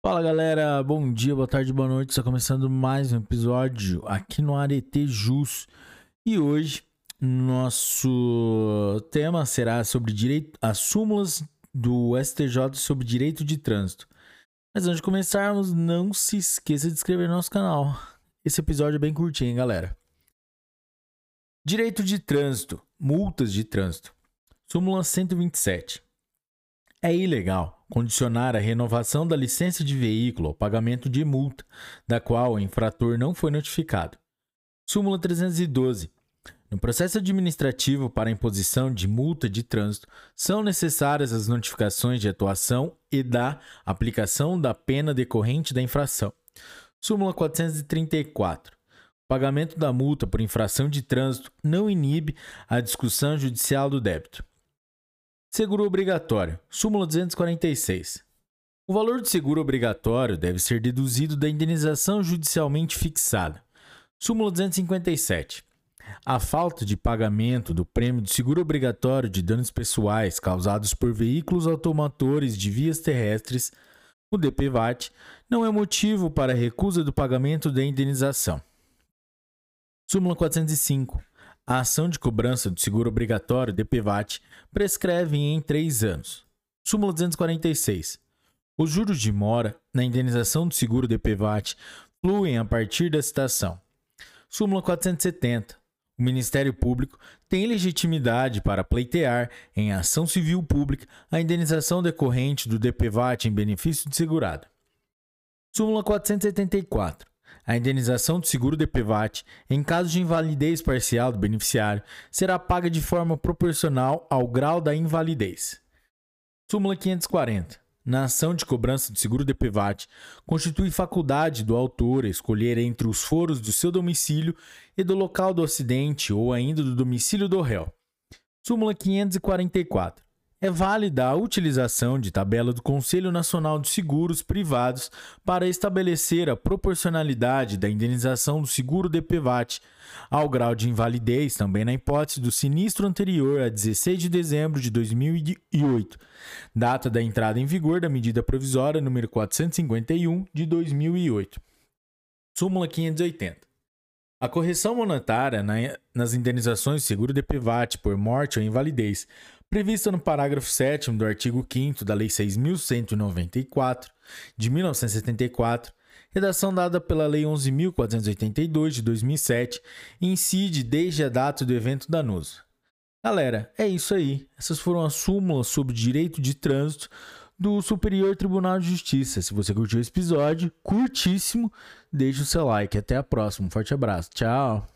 Fala galera, bom dia, boa tarde, boa noite. Está começando mais um episódio aqui no Arete Jus. E hoje nosso tema será sobre direito, as súmulas do STJ sobre direito de trânsito. Mas antes de começarmos, não se esqueça de inscrever no nosso canal. Esse episódio é bem curtinho, hein, galera. Direito de trânsito, multas de trânsito. Súmula 127. É ilegal condicionar a renovação da licença de veículo ao pagamento de multa, da qual o infrator não foi notificado. Súmula 312. No processo administrativo para imposição de multa de trânsito, são necessárias as notificações de atuação e da aplicação da pena decorrente da infração. Súmula 434. O pagamento da multa por infração de trânsito não inibe a discussão judicial do débito. Seguro obrigatório. Súmula 246. O valor do seguro obrigatório deve ser deduzido da indenização judicialmente fixada. Súmula 257. A falta de pagamento do prêmio de seguro obrigatório de danos pessoais causados por veículos automotores de vias terrestres, o DPVAT, não é motivo para recusa do pagamento da indenização. Súmula 405. A ação de cobrança do seguro obrigatório DPVAT prescreve em três anos. Súmula 246. Os juros de mora na indenização do seguro DPVAT fluem a partir da citação. Súmula 470. O Ministério Público tem legitimidade para pleitear, em ação civil pública, a indenização decorrente do DPVAT em benefício de segurado. Súmula 474. A indenização do seguro DPVAT, em caso de invalidez parcial do beneficiário, será paga de forma proporcional ao grau da invalidez. Súmula 540. Na ação de cobrança do seguro DPVAT, constitui faculdade do autor escolher entre os foros do seu domicílio e do local do acidente ou ainda do domicílio do réu. Súmula 544 é válida a utilização de tabela do Conselho Nacional de Seguros Privados para estabelecer a proporcionalidade da indenização do seguro DPVAT ao grau de invalidez, também na hipótese do sinistro anterior a 16 de dezembro de 2008, data da entrada em vigor da medida provisória número 451 de 2008. Súmula 580. A correção monetária nas indenizações de seguro DPVAT por morte ou invalidez prevista no parágrafo 7 do artigo 5 da Lei 6.194, de 1974, redação dada pela Lei 11.482, de 2007, incide desde a data do evento danoso. Galera, é isso aí. Essas foram as súmulas sobre direito de trânsito do Superior Tribunal de Justiça. Se você curtiu esse episódio, curtíssimo, deixe o seu like. Até a próxima. Um forte abraço. Tchau.